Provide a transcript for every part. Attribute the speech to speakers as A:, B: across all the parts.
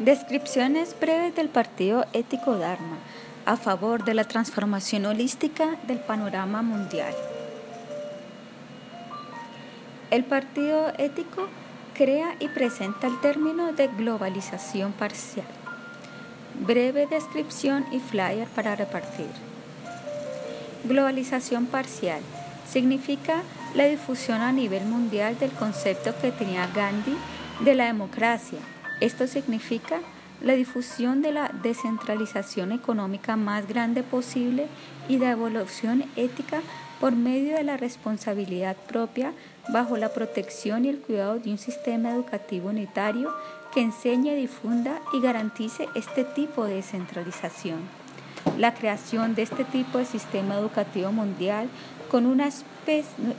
A: Descripciones breves del Partido Ético Dharma a favor de la transformación holística del panorama mundial. El Partido Ético crea y presenta el término de globalización parcial. Breve descripción y flyer para repartir. Globalización parcial significa la difusión a nivel mundial del concepto que tenía Gandhi de la democracia. Esto significa la difusión de la descentralización económica más grande posible y de evolución ética por medio de la responsabilidad propia bajo la protección y el cuidado de un sistema educativo unitario que enseñe, difunda y garantice este tipo de descentralización. La creación de este tipo de sistema educativo mundial con una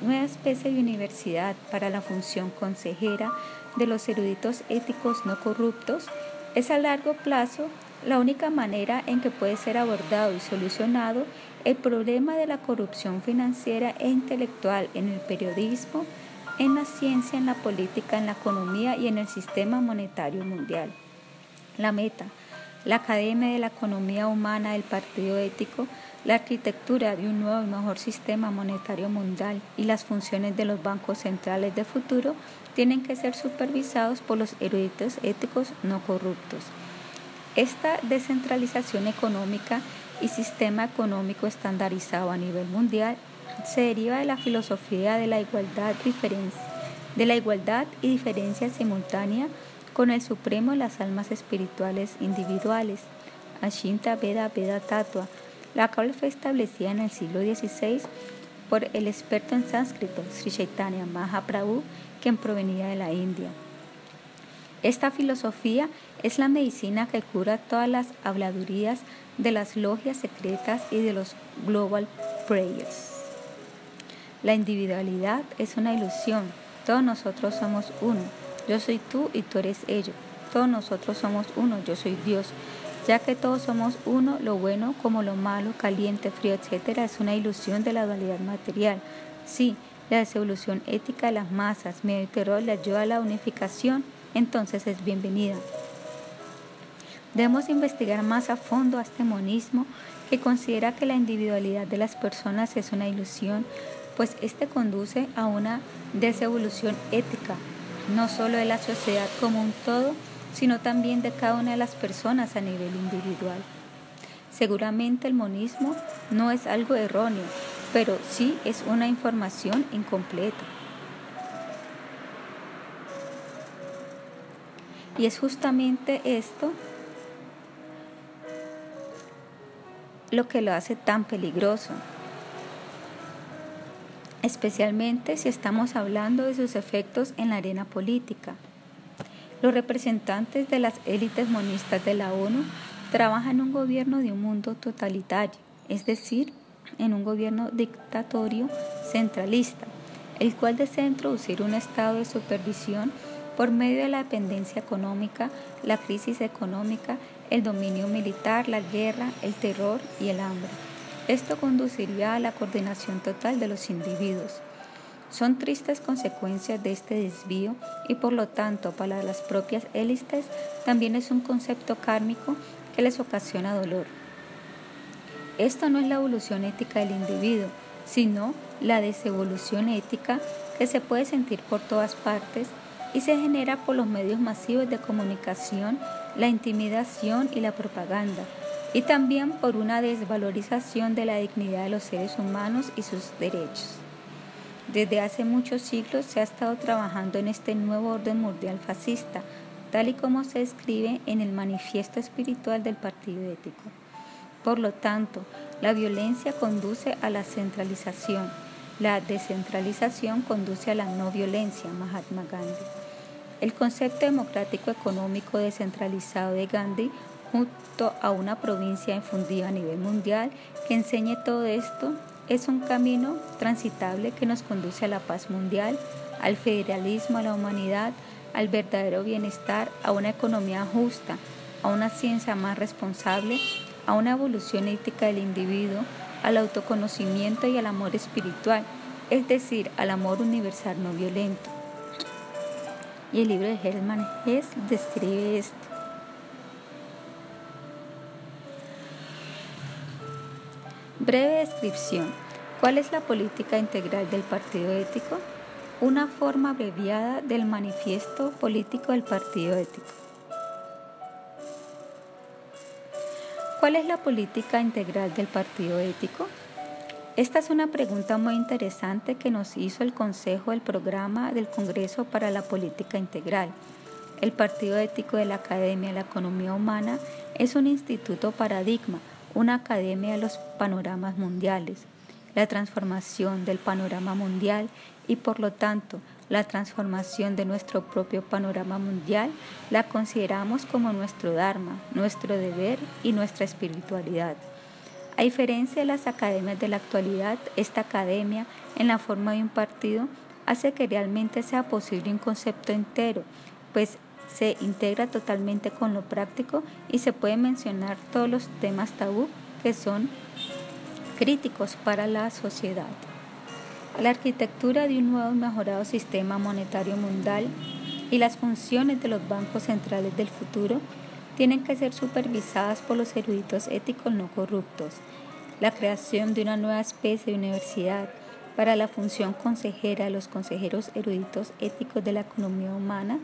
A: nueva especie de universidad para la función consejera de los eruditos éticos no corruptos es a largo plazo la única manera en que puede ser abordado y solucionado el problema de la corrupción financiera e intelectual en el periodismo, en la ciencia, en la política, en la economía y en el sistema monetario mundial. La meta, la Academia de la Economía Humana del Partido Ético, la arquitectura de un nuevo y mejor sistema monetario mundial y las funciones de los bancos centrales de futuro tienen que ser supervisados por los eruditos éticos no corruptos. Esta descentralización económica y sistema económico estandarizado a nivel mundial se deriva de la filosofía de la igualdad, de la igualdad y diferencia simultánea con el supremo de las almas espirituales individuales, Ashinta Veda Veda Tatua, la cual fue establecida en el siglo XVI por el experto en sánscrito Sri Chaitanya Mahaprabhu, quien provenía de la India. Esta filosofía es la medicina que cura todas las habladurías de las logias secretas y de los global prayers. La individualidad es una ilusión. Todos nosotros somos uno. Yo soy tú y tú eres ello. Todos nosotros somos uno. Yo soy Dios. Ya que todos somos uno, lo bueno como lo malo, caliente, frío, etc., es una ilusión de la dualidad material. Sí, la desevolución ética de las masas, medio terror ayuda a la unificación, entonces es bienvenida. Debemos investigar más a fondo a este monismo que considera que la individualidad de las personas es una ilusión, pues este conduce a una desevolución ética, no solo de la sociedad como un todo, sino también de cada una de las personas a nivel individual. Seguramente el monismo no es algo erróneo, pero sí es una información incompleta. Y es justamente esto lo que lo hace tan peligroso, especialmente si estamos hablando de sus efectos en la arena política. Los representantes de las élites monistas de la ONU trabajan en un gobierno de un mundo totalitario, es decir, en un gobierno dictatorio centralista, el cual desea introducir un estado de supervisión por medio de la dependencia económica, la crisis económica, el dominio militar, la guerra, el terror y el hambre. Esto conduciría a la coordinación total de los individuos. Son tristes consecuencias de este desvío y por lo tanto para las propias élites también es un concepto kármico que les ocasiona dolor. Esto no es la evolución ética del individuo, sino la desevolución ética que se puede sentir por todas partes y se genera por los medios masivos de comunicación, la intimidación y la propaganda, y también por una desvalorización de la dignidad de los seres humanos y sus derechos. Desde hace muchos siglos se ha estado trabajando en este nuevo orden mundial fascista, tal y como se escribe en el manifiesto espiritual del Partido Ético. Por lo tanto, la violencia conduce a la centralización, la descentralización conduce a la no violencia, Mahatma Gandhi. El concepto democrático económico descentralizado de Gandhi junto a una provincia infundida a nivel mundial que enseñe todo esto es un camino transitable que nos conduce a la paz mundial, al federalismo, a la humanidad, al verdadero bienestar, a una economía justa, a una ciencia más responsable, a una evolución ética del individuo, al autoconocimiento y al amor espiritual, es decir, al amor universal no violento. Y el libro de Hermann Hesse describe esto. Breve descripción. ¿Cuál es la política integral del partido ético? Una forma abreviada del manifiesto político del partido ético. ¿Cuál es la política integral del partido ético? Esta es una pregunta muy interesante que nos hizo el Consejo del Programa del Congreso para la Política Integral. El Partido Ético de la Academia de la Economía Humana es un instituto paradigma, una academia de los panoramas mundiales. La transformación del panorama mundial y por lo tanto la transformación de nuestro propio panorama mundial la consideramos como nuestro Dharma, nuestro deber y nuestra espiritualidad. A diferencia de las academias de la actualidad, esta academia, en la forma de un partido, hace que realmente sea posible un concepto entero, pues se integra totalmente con lo práctico y se puede mencionar todos los temas tabú que son críticos para la sociedad. La arquitectura de un nuevo y mejorado sistema monetario mundial y las funciones de los bancos centrales del futuro tienen que ser supervisadas por los eruditos éticos no corruptos. La creación de una nueva especie de universidad para la función consejera los consejeros eruditos éticos de la economía humana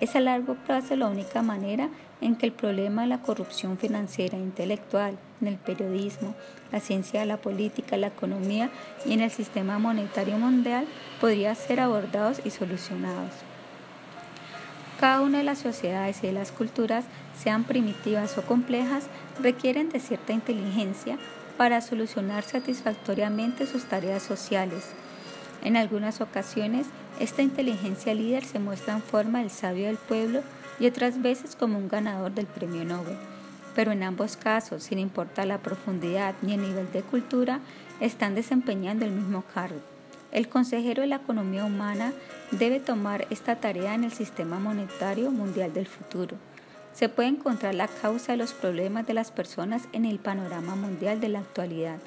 A: es a largo plazo la única manera en que el problema de la corrupción financiera e intelectual en el periodismo, la ciencia la política, la economía y en el sistema monetario mundial podría ser abordados y solucionados. Cada una de las sociedades y de las culturas, sean primitivas o complejas, requieren de cierta inteligencia para solucionar satisfactoriamente sus tareas sociales. En algunas ocasiones, esta inteligencia líder se muestra en forma del sabio del pueblo y otras veces como un ganador del premio Nobel. Pero en ambos casos, sin importar la profundidad ni el nivel de cultura, están desempeñando el mismo cargo. El consejero de la economía humana debe tomar esta tarea en el sistema monetario mundial del futuro. Se puede encontrar la causa de los problemas de las personas en el panorama mundial de la actualidad.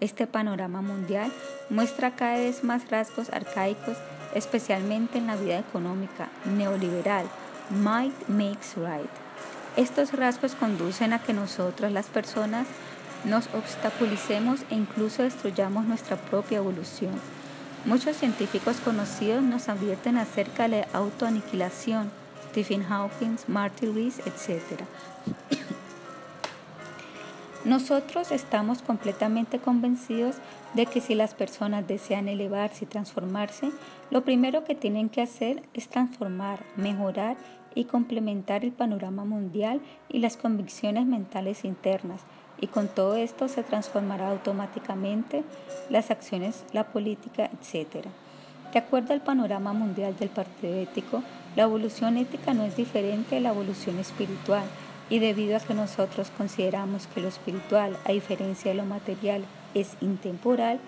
A: Este panorama mundial muestra cada vez más rasgos arcaicos, especialmente en la vida económica neoliberal. Might makes right. Estos rasgos conducen a que nosotros, las personas, nos obstaculicemos e incluso destruyamos nuestra propia evolución. Muchos científicos conocidos nos advierten acerca de la autoaniquilación, Stephen Hawking, Martin Rees, etc. Nosotros estamos completamente convencidos de que si las personas desean elevarse y transformarse, lo primero que tienen que hacer es transformar, mejorar y complementar el panorama mundial y las convicciones mentales internas, y con todo esto se transformará automáticamente las acciones, la política, etc. De acuerdo al panorama mundial del Partido Ético, la evolución ética no es diferente de la evolución espiritual y debido a que nosotros consideramos que lo espiritual, a diferencia de lo material, es intemporal,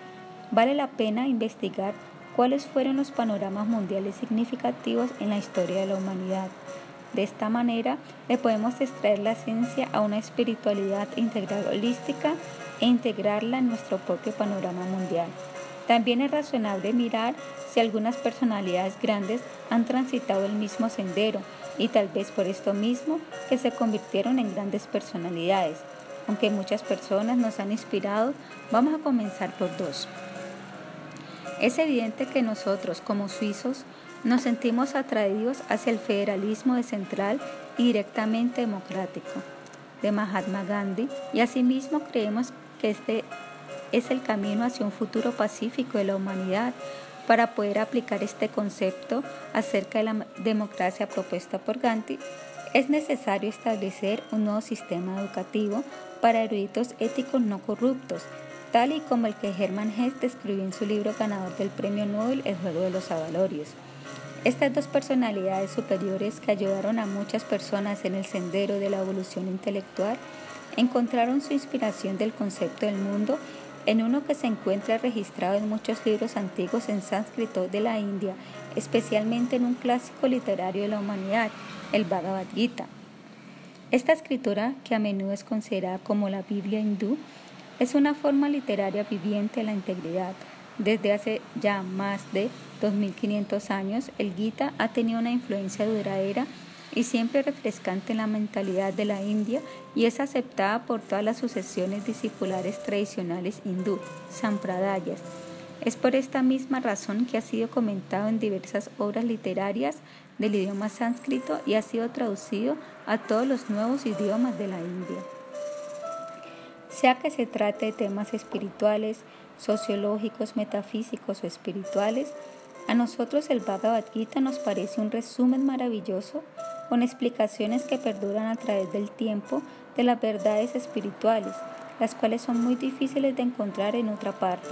A: vale la pena investigar cuáles fueron los panoramas mundiales significativos en la historia de la humanidad de esta manera, le podemos extraer la ciencia a una espiritualidad integral holística e integrarla en nuestro propio panorama mundial. También es razonable mirar si algunas personalidades grandes han transitado el mismo sendero y tal vez por esto mismo que se convirtieron en grandes personalidades. Aunque muchas personas nos han inspirado, vamos a comenzar por dos. Es evidente que nosotros como suizos nos sentimos atraídos hacia el federalismo de central y directamente democrático de Mahatma Gandhi y asimismo creemos que este es el camino hacia un futuro pacífico de la humanidad. Para poder aplicar este concepto acerca de la democracia propuesta por Gandhi, es necesario establecer un nuevo sistema educativo para eruditos éticos no corruptos, tal y como el que Hermann Hesse describió en su libro ganador del Premio Nobel, El juego de los avalorios. Estas dos personalidades superiores que ayudaron a muchas personas en el sendero de la evolución intelectual encontraron su inspiración del concepto del mundo en uno que se encuentra registrado en muchos libros antiguos en sánscrito de la India, especialmente en un clásico literario de la humanidad, el Bhagavad Gita. Esta escritura, que a menudo es considerada como la Biblia hindú, es una forma literaria viviente de la integridad, desde hace ya más de 2500 años, el Gita ha tenido una influencia duradera y siempre refrescante en la mentalidad de la India y es aceptada por todas las sucesiones discipulares tradicionales hindú, sampradayas. Es por esta misma razón que ha sido comentado en diversas obras literarias del idioma sánscrito y ha sido traducido a todos los nuevos idiomas de la India. Sea que se trate de temas espirituales, sociológicos, metafísicos o espirituales, a nosotros el Bhagavad Gita nos parece un resumen maravilloso con explicaciones que perduran a través del tiempo de las verdades espirituales, las cuales son muy difíciles de encontrar en otra parte.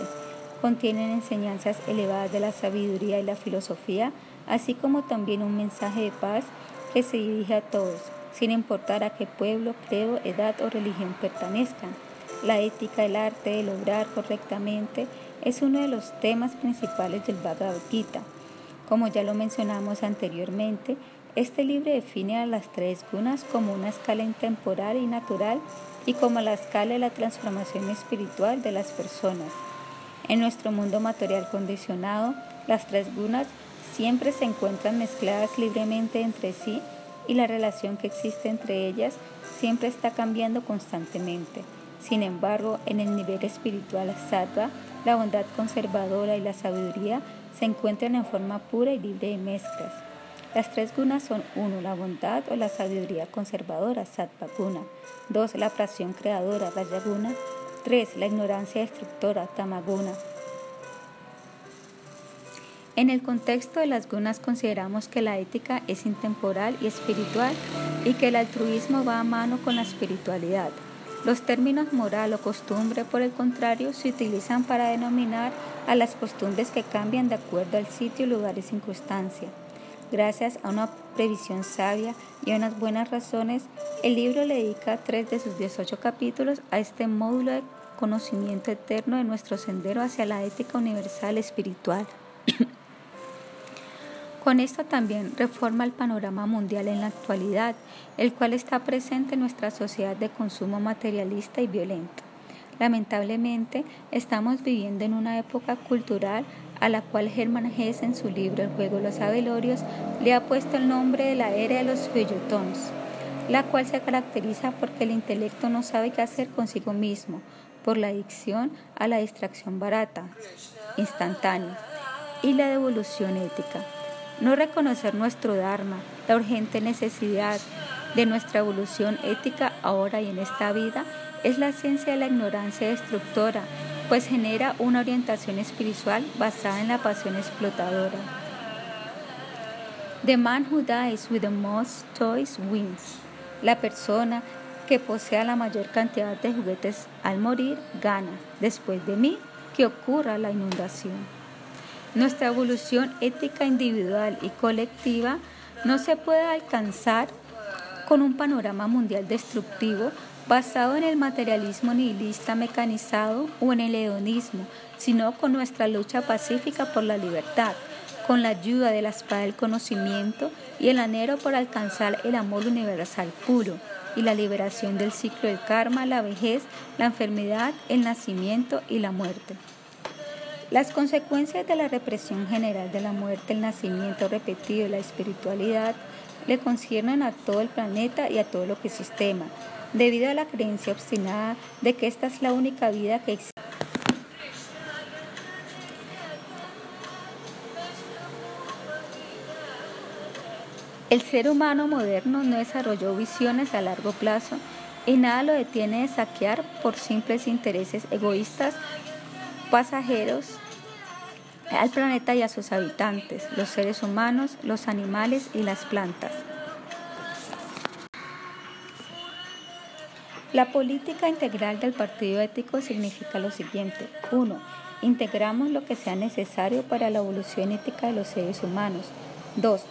A: Contienen enseñanzas elevadas de la sabiduría y la filosofía, así como también un mensaje de paz que se dirige a todos, sin importar a qué pueblo, credo, edad o religión pertenezcan. La ética, el arte de lograr correctamente es uno de los temas principales del Bhagavad Gita. Como ya lo mencionamos anteriormente, este libro define a las tres gunas como una escala intemporal y natural y como la escala de la transformación espiritual de las personas. En nuestro mundo material condicionado, las tres gunas siempre se encuentran mezcladas libremente entre sí y la relación que existe entre ellas siempre está cambiando constantemente. Sin embargo, en el nivel espiritual sattva, la bondad conservadora y la sabiduría se encuentran en forma pura y libre de mezclas. Las tres gunas son 1. La bondad o la sabiduría conservadora, sattva guna. 2. La pasión creadora, rajaguna. 3. La ignorancia destructora, tamaguna. En el contexto de las gunas consideramos que la ética es intemporal y espiritual y que el altruismo va a mano con la espiritualidad. Los términos moral o costumbre, por el contrario, se utilizan para denominar a las costumbres que cambian de acuerdo al sitio, lugar y circunstancia. Gracias a una previsión sabia y a unas buenas razones, el libro le dedica tres de sus 18 capítulos a este módulo de conocimiento eterno de nuestro sendero hacia la ética universal espiritual. Con esto también reforma el panorama mundial en la actualidad, el cual está presente en nuestra sociedad de consumo materialista y violento. Lamentablemente, estamos viviendo en una época cultural a la cual Hermann Hesse en su libro El juego de los abelorios le ha puesto el nombre de la era de los feuilletons, la cual se caracteriza porque el intelecto no sabe qué hacer consigo mismo, por la adicción a la distracción barata, instantánea, y la devolución ética. No reconocer nuestro Dharma, la urgente necesidad de nuestra evolución ética ahora y en esta vida, es la esencia de la ignorancia destructora pues genera una orientación espiritual basada en la pasión explotadora. The man who dies with the most toys wins. La persona que posea la mayor cantidad de juguetes al morir gana. Después de mí, que ocurra la inundación. Nuestra evolución ética individual y colectiva no se puede alcanzar con un panorama mundial destructivo basado en el materialismo nihilista mecanizado o en el hedonismo, sino con nuestra lucha pacífica por la libertad, con la ayuda de la espada del conocimiento y el anhelo por alcanzar el amor universal puro y la liberación del ciclo del karma, la vejez, la enfermedad, el nacimiento y la muerte. Las consecuencias de la represión general de la muerte, el nacimiento repetido y la espiritualidad le conciernen a todo el planeta y a todo lo que sistema, debido a la creencia obstinada de que esta es la única vida que existe. El ser humano moderno no desarrolló visiones a largo plazo y nada lo detiene de saquear por simples intereses egoístas, pasajeros al planeta y a sus habitantes, los seres humanos, los animales y las plantas. La política integral del partido ético significa lo siguiente. 1. Integramos lo que sea necesario para la evolución ética de los seres humanos. 2.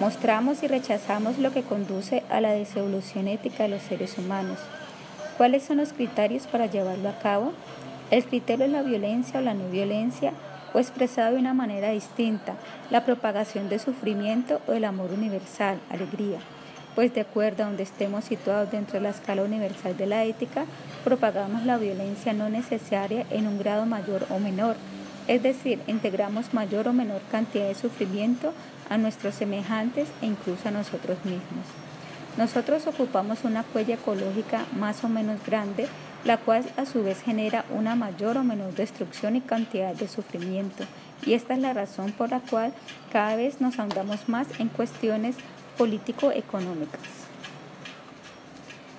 A: Mostramos y rechazamos lo que conduce a la desevolución ética de los seres humanos. ¿Cuáles son los criterios para llevarlo a cabo? El criterio es la violencia o la no violencia, o expresado de una manera distinta, la propagación de sufrimiento o el amor universal, alegría pues de acuerdo a donde estemos situados dentro de la escala universal de la ética, propagamos la violencia no necesaria en un grado mayor o menor, es decir, integramos mayor o menor cantidad de sufrimiento a nuestros semejantes e incluso a nosotros mismos. Nosotros ocupamos una cuella ecológica más o menos grande, la cual a su vez genera una mayor o menor destrucción y cantidad de sufrimiento, y esta es la razón por la cual cada vez nos ahondamos más en cuestiones político-económicas.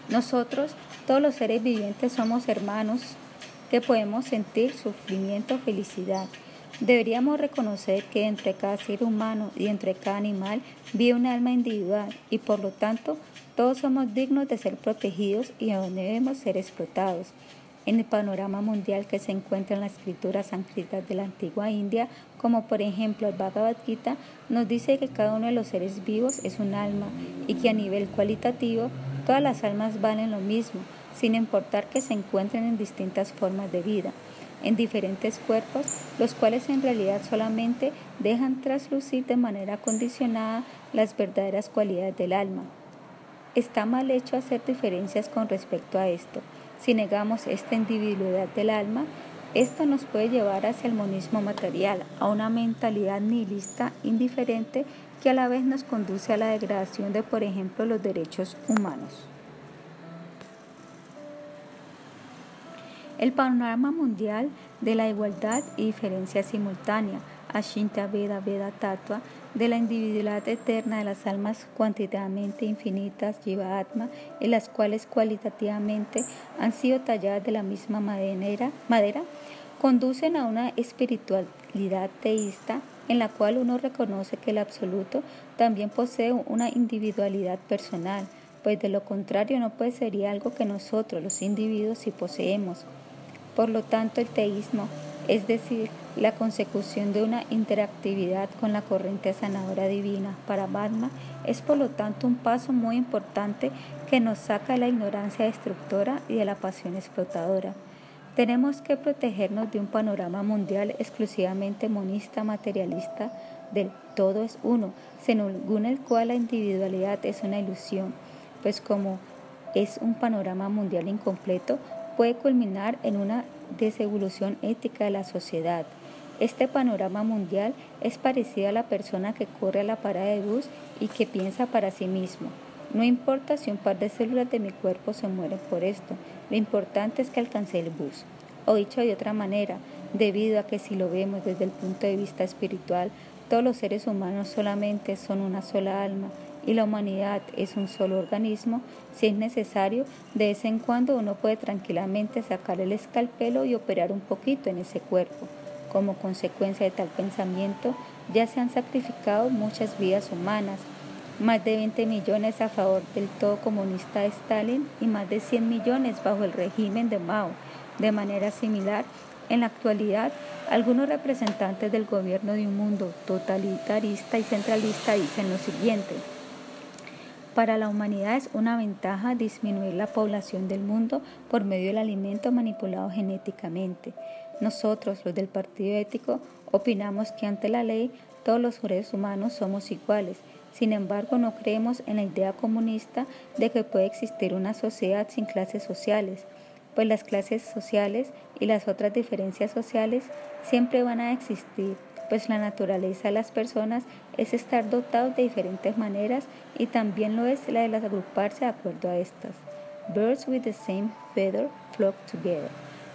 A: Nosotros, todos los seres vivientes, somos hermanos que podemos sentir sufrimiento felicidad. Deberíamos reconocer que entre cada ser humano y entre cada animal vive un alma individual y por lo tanto todos somos dignos de ser protegidos y no debemos ser explotados. En el panorama mundial que se encuentra en las escrituras sánscritas de la antigua India, como por ejemplo el Bhagavad Gita, nos dice que cada uno de los seres vivos es un alma y que a nivel cualitativo todas las almas valen lo mismo, sin importar que se encuentren en distintas formas de vida, en diferentes cuerpos, los cuales en realidad solamente dejan traslucir de manera condicionada las verdaderas cualidades del alma. Está mal hecho hacer diferencias con respecto a esto. Si negamos esta individualidad del alma, esto nos puede llevar hacia el monismo material, a una mentalidad nihilista indiferente que a la vez nos conduce a la degradación de, por ejemplo, los derechos humanos. El panorama mundial de la igualdad y diferencia simultánea, Ashinta Veda Veda Tattva, de la individualidad eterna de las almas cuantitativamente infinitas, Jiva Atma, en las cuales cualitativamente han sido talladas de la misma madera, conducen a una espiritualidad teísta en la cual uno reconoce que el absoluto también posee una individualidad personal, pues de lo contrario no puede ser algo que nosotros los individuos sí poseemos. Por lo tanto, el teísmo, es decir, la consecución de una interactividad con la corriente sanadora divina para Batma, es por lo tanto un paso muy importante que nos saca de la ignorancia destructora y de la pasión explotadora. Tenemos que protegernos de un panorama mundial exclusivamente monista materialista del todo es uno, según el cual la individualidad es una ilusión, pues como es un panorama mundial incompleto, puede culminar en una desevolución ética de la sociedad. Este panorama mundial es parecido a la persona que corre a la parada de bus y que piensa para sí mismo. No importa si un par de células de mi cuerpo se mueren por esto, lo importante es que alcance el bus. O dicho de otra manera, debido a que si lo vemos desde el punto de vista espiritual, todos los seres humanos solamente son una sola alma y la humanidad es un solo organismo, si es necesario, de vez en cuando uno puede tranquilamente sacar el escalpelo y operar un poquito en ese cuerpo. Como consecuencia de tal pensamiento, ya se han sacrificado muchas vidas humanas, más de 20 millones a favor del todo comunista de Stalin y más de 100 millones bajo el régimen de Mao. De manera similar, en la actualidad, algunos representantes del gobierno de un mundo totalitarista y centralista dicen lo siguiente. Para la humanidad es una ventaja disminuir la población del mundo por medio del alimento manipulado genéticamente. Nosotros, los del Partido Ético, opinamos que ante la ley todos los seres humanos somos iguales. Sin embargo, no creemos en la idea comunista de que puede existir una sociedad sin clases sociales, pues las clases sociales y las otras diferencias sociales siempre van a existir pues la naturaleza de las personas es estar dotados de diferentes maneras y también lo es la de las agruparse de acuerdo a estas. Birds with the same feather flock together.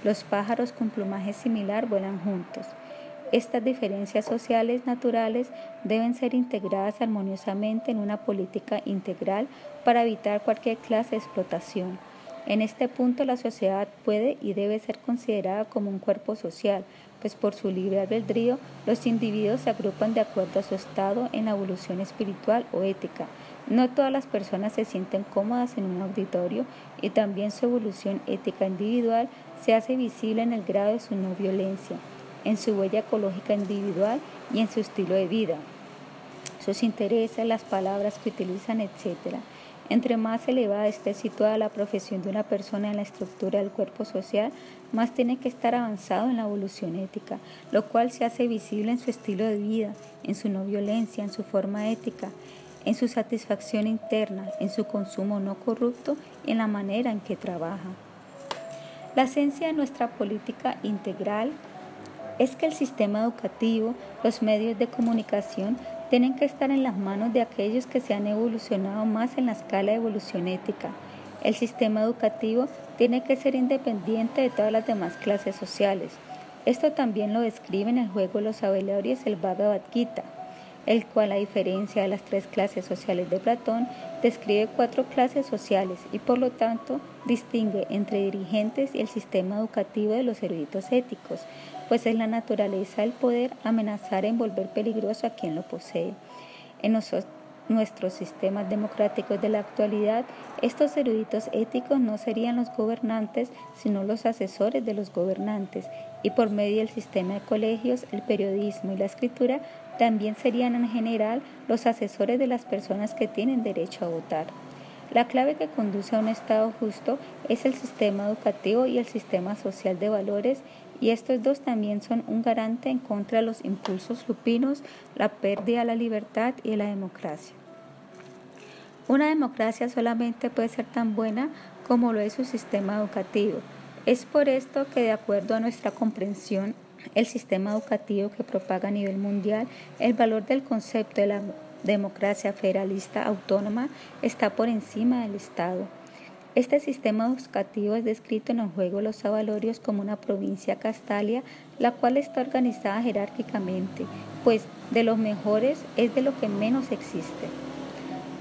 A: Los pájaros con plumaje similar vuelan juntos. Estas diferencias sociales naturales deben ser integradas armoniosamente en una política integral para evitar cualquier clase de explotación. En este punto la sociedad puede y debe ser considerada como un cuerpo social, pues por su libre albedrío los individuos se agrupan de acuerdo a su estado en la evolución espiritual o ética. No todas las personas se sienten cómodas en un auditorio y también su evolución ética individual se hace visible en el grado de su no violencia, en su huella ecológica individual y en su estilo de vida, sus intereses, las palabras que utilizan, etc. Entre más elevada esté situada la profesión de una persona en la estructura del cuerpo social, más tiene que estar avanzado en la evolución ética, lo cual se hace visible en su estilo de vida, en su no violencia, en su forma ética, en su satisfacción interna, en su consumo no corrupto y en la manera en que trabaja. La esencia de nuestra política integral es que el sistema educativo, los medios de comunicación, tienen que estar en las manos de aquellos que se han evolucionado más en la escala de evolución ética. El sistema educativo tiene que ser independiente de todas las demás clases sociales. Esto también lo describe en el juego Los Avelorios el Bhagavad Gita, el cual, a diferencia de las tres clases sociales de Platón, describe cuatro clases sociales y por lo tanto distingue entre dirigentes y el sistema educativo de los eruditos éticos, pues es la naturaleza del poder amenazar e envolver peligroso a quien lo posee. En nuestros sistemas democráticos de la actualidad, estos eruditos éticos no serían los gobernantes, sino los asesores de los gobernantes, y por medio del sistema de colegios, el periodismo y la escritura también serían en general los asesores de las personas que tienen derecho a votar. La clave que conduce a un Estado justo es el sistema educativo y el sistema social de valores y estos dos también son un garante en contra de los impulsos lupinos, la pérdida de la libertad y la democracia. Una democracia solamente puede ser tan buena como lo es su sistema educativo. Es por esto que, de acuerdo a nuestra comprensión, el sistema educativo que propaga a nivel mundial el valor del concepto de la democracia federalista autónoma está por encima del Estado. Este sistema educativo es descrito en el juego Los Avalorios como una provincia castalia, la cual está organizada jerárquicamente, pues de los mejores es de lo que menos existe.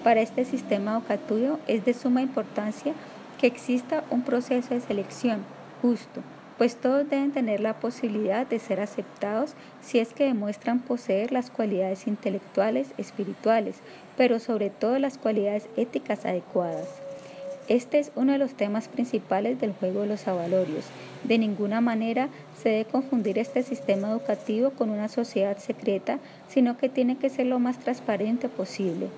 A: Para este sistema educativo es de suma importancia que exista un proceso de selección justo, pues todos deben tener la posibilidad de ser aceptados si es que demuestran poseer las cualidades intelectuales, espirituales, pero sobre todo las cualidades éticas adecuadas. Este es uno de los temas principales del juego de los avalorios. De ninguna manera se debe confundir este sistema educativo con una sociedad secreta, sino que tiene que ser lo más transparente posible.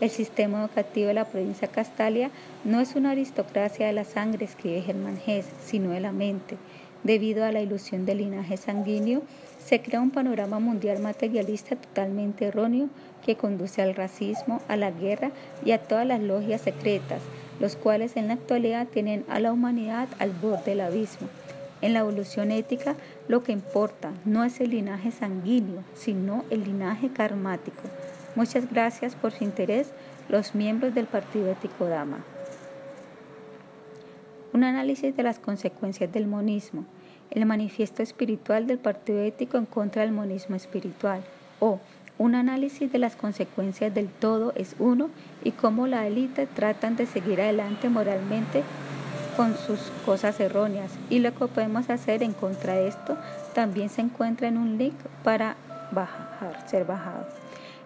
A: El sistema educativo de la provincia Castalia no es una aristocracia de la sangre, escribe Germán Hess, sino de la mente. Debido a la ilusión del linaje sanguíneo, se crea un panorama mundial materialista totalmente erróneo que conduce al racismo, a la guerra y a todas las logias secretas, los cuales en la actualidad tienen a la humanidad al borde del abismo. En la evolución ética, lo que importa no es el linaje sanguíneo, sino el linaje karmático. Muchas gracias por su interés, los miembros del Partido Ético Dama. Un análisis de las consecuencias del monismo. El manifiesto espiritual del Partido Ético en contra del monismo espiritual. O un análisis de las consecuencias del todo es uno y cómo la élite tratan de seguir adelante moralmente con sus cosas erróneas. Y lo que podemos hacer en contra de esto también se encuentra en un link para bajar, ser bajado.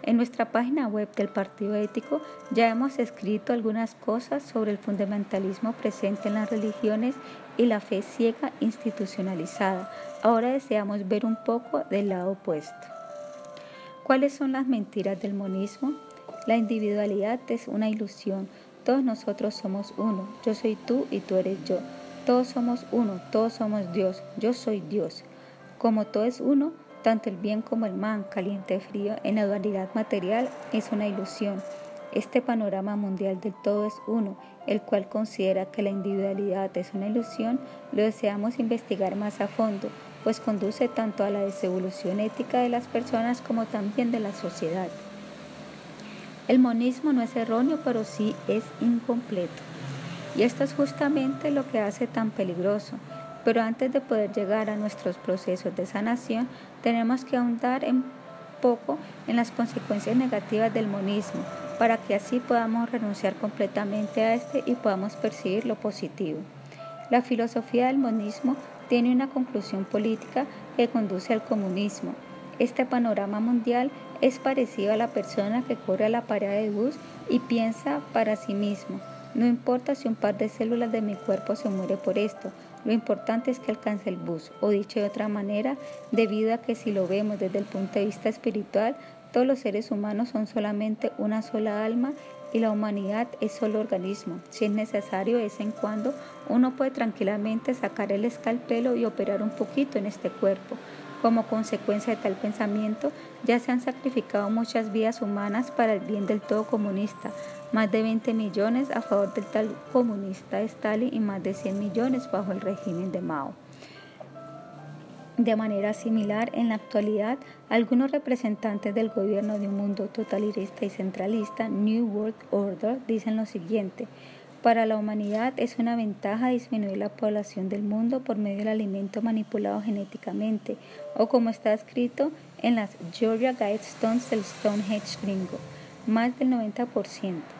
A: En nuestra página web del Partido Ético ya hemos escrito algunas cosas sobre el fundamentalismo presente en las religiones y la fe ciega institucionalizada. Ahora deseamos ver un poco del lado opuesto. ¿Cuáles son las mentiras del monismo? La individualidad es una ilusión. Todos nosotros somos uno. Yo soy tú y tú eres yo. Todos somos uno. Todos somos Dios. Yo soy Dios. Como todo es uno, tanto el bien como el mal, caliente frío, en la dualidad material es una ilusión. Este panorama mundial del todo es uno, el cual considera que la individualidad es una ilusión, lo deseamos investigar más a fondo, pues conduce tanto a la desevolución ética de las personas como también de la sociedad. El monismo no es erróneo, pero sí es incompleto. Y esto es justamente lo que hace tan peligroso. Pero antes de poder llegar a nuestros procesos de sanación, tenemos que ahondar un poco en las consecuencias negativas del monismo, para que así podamos renunciar completamente a este y podamos percibir lo positivo. La filosofía del monismo tiene una conclusión política que conduce al comunismo. Este panorama mundial es parecido a la persona que corre a la parada de bus y piensa para sí mismo. No importa si un par de células de mi cuerpo se muere por esto, lo importante es que alcance el bus, o dicho de otra manera, debido a que si lo vemos desde el punto de vista espiritual, todos los seres humanos son solamente una sola alma y la humanidad es solo organismo. Si es necesario, de vez en cuando, uno puede tranquilamente sacar el escalpelo y operar un poquito en este cuerpo. Como consecuencia de tal pensamiento, ya se han sacrificado muchas vidas humanas para el bien del todo comunista, más de 20 millones a favor del tal comunista Stalin y más de 100 millones bajo el régimen de Mao. De manera similar, en la actualidad, algunos representantes del gobierno de un mundo totalitarista y centralista, New World Order, dicen lo siguiente. Para la humanidad es una ventaja disminuir la población del mundo por medio del alimento manipulado genéticamente, o como está escrito en las Georgia Guidestones del Stonehenge gringo, más del 90%.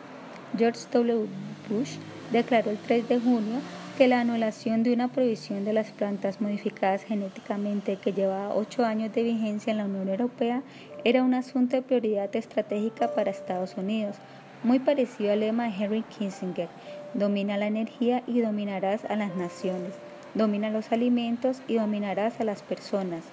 A: George W. Bush declaró el 3 de junio que la anulación de una prohibición de las plantas modificadas genéticamente que llevaba ocho años de vigencia en la Unión Europea era un asunto de prioridad estratégica para Estados Unidos, muy parecido al lema de Henry Kissinger, domina la energía y dominarás a las naciones, domina los alimentos y dominarás a las personas.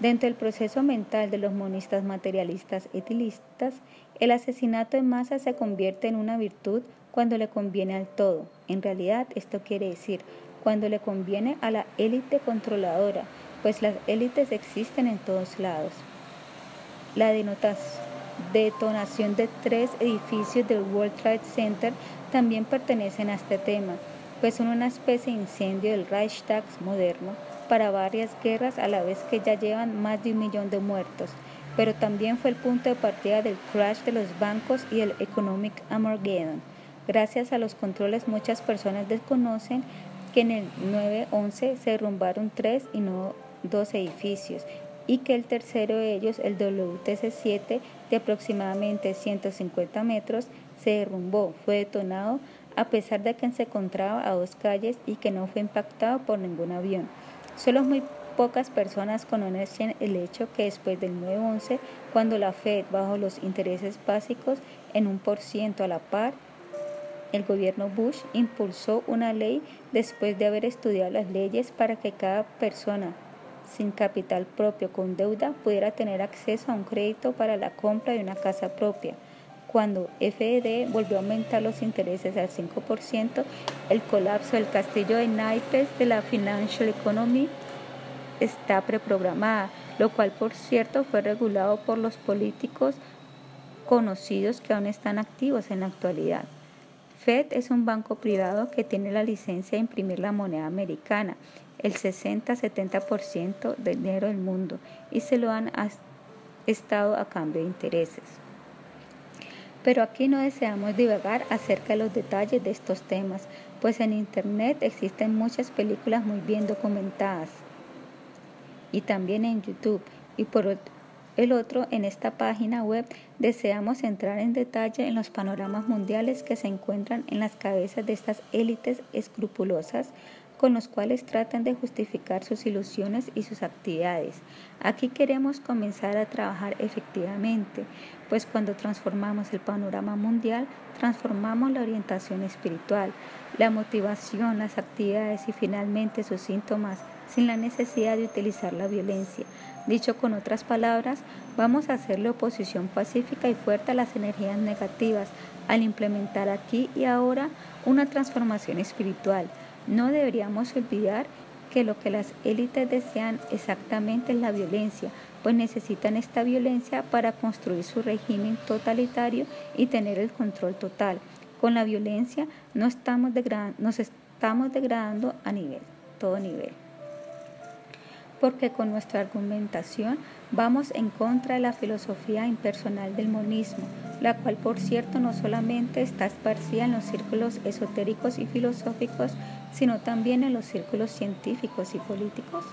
A: Dentro del proceso mental de los monistas materialistas etilistas, el asesinato en masa se convierte en una virtud cuando le conviene al todo. En realidad esto quiere decir cuando le conviene a la élite controladora, pues las élites existen en todos lados. La detonación de tres edificios del World Trade Center también pertenecen a este tema, pues son una especie de incendio del Reichstag moderno para varias guerras a la vez que ya llevan más de un millón de muertos, pero también fue el punto de partida del crash de los bancos y el Economic Armageddon. Gracias a los controles muchas personas desconocen que en el 9-11 se derrumbaron tres y no dos edificios y que el tercero de ellos, el WTC-7, de aproximadamente 150 metros, se derrumbó, fue detonado a pesar de que se encontraba a dos calles y que no fue impactado por ningún avión. Solo muy pocas personas conocen el hecho que después del 9-11, cuando la Fed bajó los intereses básicos en un por ciento a la par, el gobierno Bush impulsó una ley después de haber estudiado las leyes para que cada persona sin capital propio con deuda pudiera tener acceso a un crédito para la compra de una casa propia. Cuando FED volvió a aumentar los intereses al 5%, el colapso del castillo de naipes de la financial economy está preprogramada, lo cual por cierto fue regulado por los políticos conocidos que aún están activos en la actualidad. Fed es un banco privado que tiene la licencia de imprimir la moneda americana, el 60-70% del dinero del mundo, y se lo han estado a cambio de intereses. Pero aquí no deseamos divagar acerca de los detalles de estos temas, pues en Internet existen muchas películas muy bien documentadas y también en YouTube y por el otro, en esta página web deseamos entrar en detalle en los panoramas mundiales que se encuentran en las cabezas de estas élites escrupulosas con los cuales tratan de justificar sus ilusiones y sus actividades. Aquí queremos comenzar a trabajar efectivamente, pues cuando transformamos el panorama mundial, transformamos la orientación espiritual, la motivación, las actividades y finalmente sus síntomas sin la necesidad de utilizar la violencia. Dicho con otras palabras, vamos a hacerle oposición pacífica y fuerte a las energías negativas al implementar aquí y ahora una transformación espiritual. No deberíamos olvidar que lo que las élites desean exactamente es la violencia, pues necesitan esta violencia para construir su régimen totalitario y tener el control total. Con la violencia no estamos nos estamos degradando a nivel, todo nivel porque con nuestra argumentación vamos en contra de la filosofía impersonal del monismo, la cual por cierto no solamente está esparcida en los círculos esotéricos y filosóficos, sino también en los círculos científicos y políticos.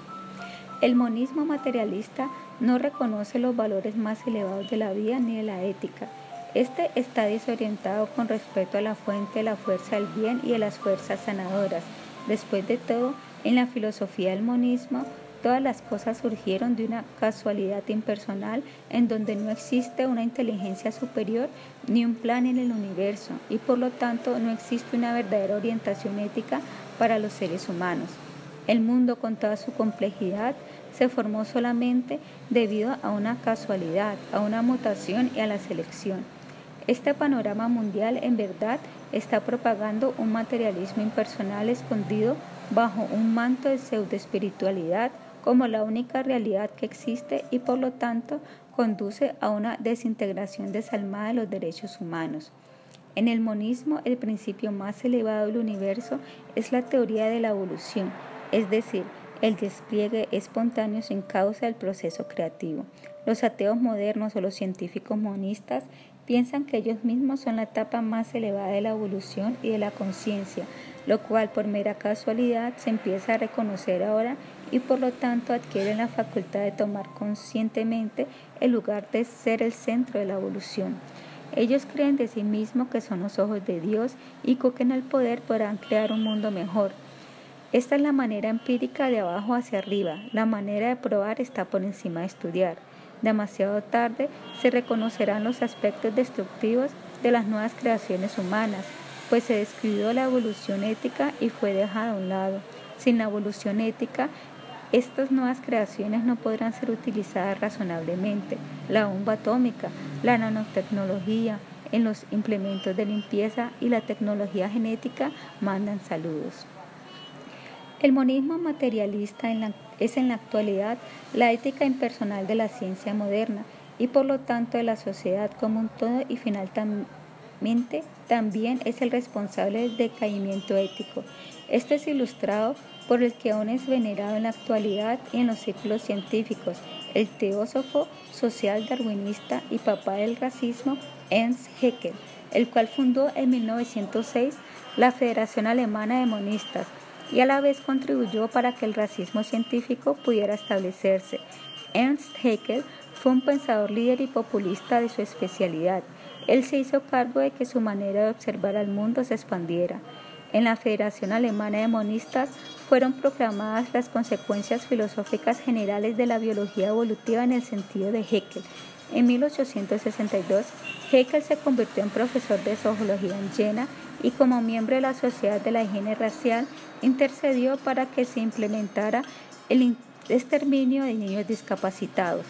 A: El monismo materialista no reconoce los valores más elevados de la vida ni de la ética. Este está desorientado con respecto a la fuente de la fuerza del bien y de las fuerzas sanadoras. Después de todo, en la filosofía del monismo, Todas las cosas surgieron de una casualidad impersonal en donde no existe una inteligencia superior ni un plan en el universo y por lo tanto no existe una verdadera orientación ética para los seres humanos. El mundo con toda su complejidad se formó solamente debido a una casualidad, a una mutación y a la selección. Este panorama mundial en verdad está propagando un materialismo impersonal escondido bajo un manto de pseudoespiritualidad como la única realidad que existe y por lo tanto conduce a una desintegración desalmada de los derechos humanos. En el monismo, el principio más elevado del universo es la teoría de la evolución, es decir, el despliegue espontáneo sin causa del proceso creativo. Los ateos modernos o los científicos monistas piensan que ellos mismos son la etapa más elevada de la evolución y de la conciencia, lo cual por mera casualidad se empieza a reconocer ahora y por lo tanto adquieren la facultad de tomar conscientemente el lugar de ser el centro de la evolución. Ellos creen de sí mismos que son los ojos de Dios y en el poder podrán crear un mundo mejor. Esta es la manera empírica de abajo hacia arriba. La manera de probar está por encima de estudiar. Demasiado tarde se reconocerán los aspectos destructivos de las nuevas creaciones humanas, pues se describió la evolución ética y fue dejada a un lado. Sin la evolución ética, estas nuevas creaciones no podrán ser utilizadas razonablemente. La bomba atómica, la nanotecnología, en los implementos de limpieza y la tecnología genética mandan saludos. El monismo materialista es en la actualidad la ética impersonal de la ciencia moderna y por lo tanto de la sociedad como un todo y también es el responsable del decaimiento ético. Esto es ilustrado por el que aún es venerado en la actualidad y en los círculos científicos, el teósofo social darwinista y papá del racismo Ernst Haeckel, el cual fundó en 1906 la Federación Alemana de Monistas y a la vez contribuyó para que el racismo científico pudiera establecerse. Ernst Haeckel fue un pensador líder y populista de su especialidad. Él se hizo cargo de que su manera de observar al mundo se expandiera. En la Federación Alemana de Monistas fueron proclamadas las consecuencias filosóficas generales de la biología evolutiva en el sentido de Haeckel. En 1862, Haeckel se convirtió en profesor de zoología en Jena y como miembro de la Sociedad de la Higiene Racial intercedió para que se implementara el exterminio de niños discapacitados.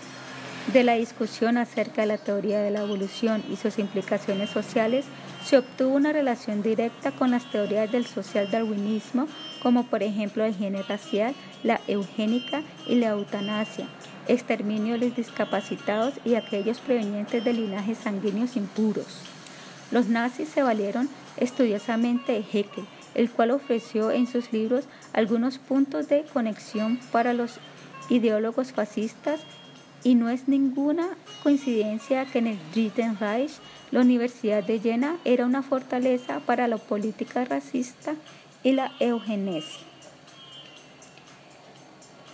A: De la discusión acerca de la teoría de la evolución y sus implicaciones sociales, se obtuvo una relación directa con las teorías del social darwinismo, como por ejemplo la higiene racial, la eugénica y la eutanasia, exterminio de los discapacitados y aquellos provenientes de linajes sanguíneos impuros. Los nazis se valieron estudiosamente de Haeckel, el cual ofreció en sus libros algunos puntos de conexión para los ideólogos fascistas y no es ninguna coincidencia que en el Dritten Reich la Universidad de Jena era una fortaleza para la política racista y la eugenesia.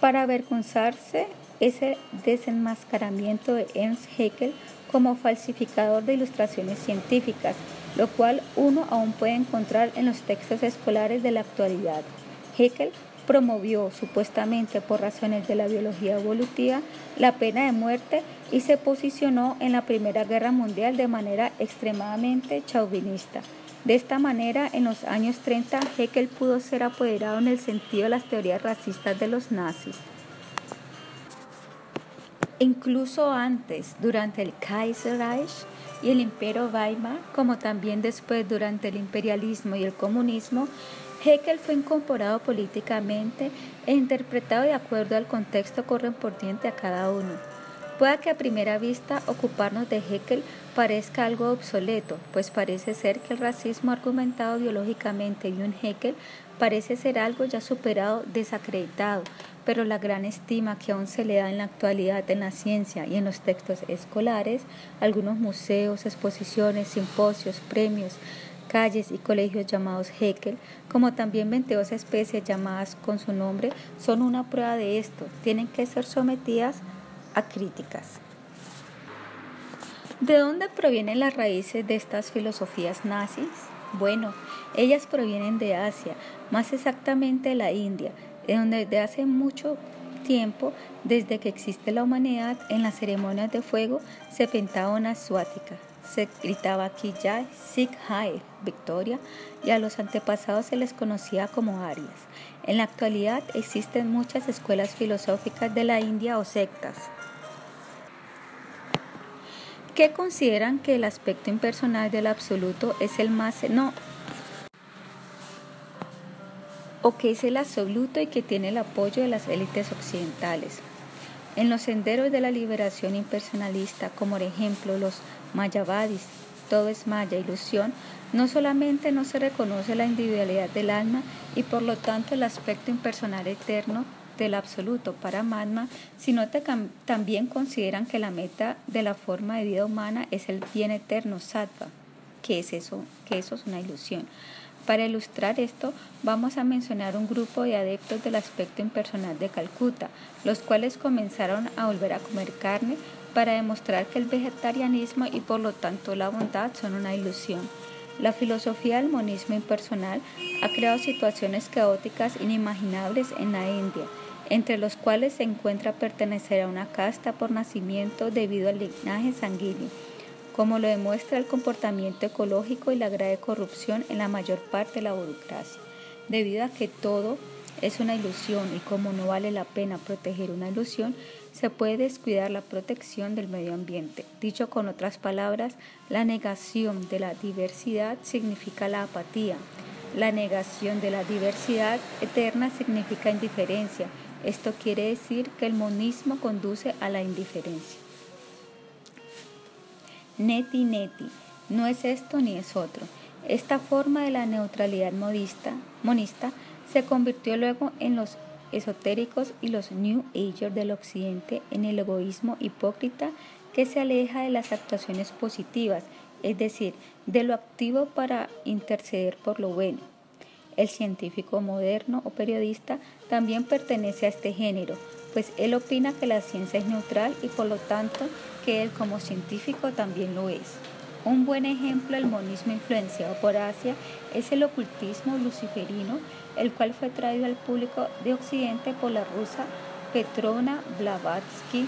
A: Para avergonzarse ese desenmascaramiento de Ernst Haeckel como falsificador de ilustraciones científicas, lo cual uno aún puede encontrar en los textos escolares de la actualidad. Haeckel promovió, supuestamente por razones de la biología evolutiva, la pena de muerte y se posicionó en la Primera Guerra Mundial de manera extremadamente chauvinista. De esta manera, en los años 30, Haeckel pudo ser apoderado en el sentido de las teorías racistas de los nazis. Incluso antes, durante el Kaiserreich y el Imperio Weimar, como también después durante el imperialismo y el comunismo, Hegel fue incorporado políticamente e interpretado de acuerdo al contexto correspondiente a cada uno. Puede que a primera vista ocuparnos de Hegel parezca algo obsoleto, pues parece ser que el racismo argumentado biológicamente y un Hegel parece ser algo ya superado, desacreditado, pero la gran estima que aún se le da en la actualidad en la ciencia y en los textos escolares, algunos museos, exposiciones, simposios, premios, calles y colegios llamados Heckel, como también 22 especies llamadas con su nombre, son una prueba de esto. Tienen que ser sometidas a críticas. ¿De dónde provienen las raíces de estas filosofías nazis? Bueno, ellas provienen de Asia, más exactamente de la India, de donde desde hace mucho tiempo, desde que existe la humanidad, en las ceremonias de fuego se pintaba una suática, se gritaba ya Sikh victoria, y a los antepasados se les conocía como Arias. En la actualidad existen muchas escuelas filosóficas de la India o sectas que consideran que el aspecto impersonal del absoluto es el más no o que es el absoluto y que tiene el apoyo de las élites occidentales. En los senderos de la liberación impersonalista, como por ejemplo los Mayavadis, todo es maya, ilusión, no solamente no se reconoce la individualidad del alma y por lo tanto el aspecto impersonal eterno del absoluto para Paramatma, sino también consideran que la meta de la forma de vida humana es el bien eterno sattva, que es eso, que eso es una ilusión. Para ilustrar esto, vamos a mencionar un grupo de adeptos del aspecto impersonal de Calcuta, los cuales comenzaron a volver a comer carne para demostrar que el vegetarianismo y por lo tanto la bondad son una ilusión. La filosofía del monismo impersonal ha creado situaciones caóticas inimaginables en la India, entre los cuales se encuentra pertenecer a una casta por nacimiento debido al linaje sanguíneo como lo demuestra el comportamiento ecológico y la grave corrupción en la mayor parte de la burocracia. Debido a que todo es una ilusión y como no vale la pena proteger una ilusión, se puede descuidar la protección del medio ambiente. Dicho con otras palabras, la negación de la diversidad significa la apatía. La negación de la diversidad eterna significa indiferencia. Esto quiere decir que el monismo conduce a la indiferencia. Neti neti, no es esto ni es otro. Esta forma de la neutralidad monista se convirtió luego en los esotéricos y los New Agers del Occidente en el egoísmo hipócrita que se aleja de las actuaciones positivas, es decir, de lo activo para interceder por lo bueno. El científico moderno o periodista también pertenece a este género, pues él opina que la ciencia es neutral y por lo tanto que él como científico también lo es. Un buen ejemplo del monismo influenciado por Asia es el ocultismo luciferino, el cual fue traído al público de Occidente por la rusa Petrona Blavatsky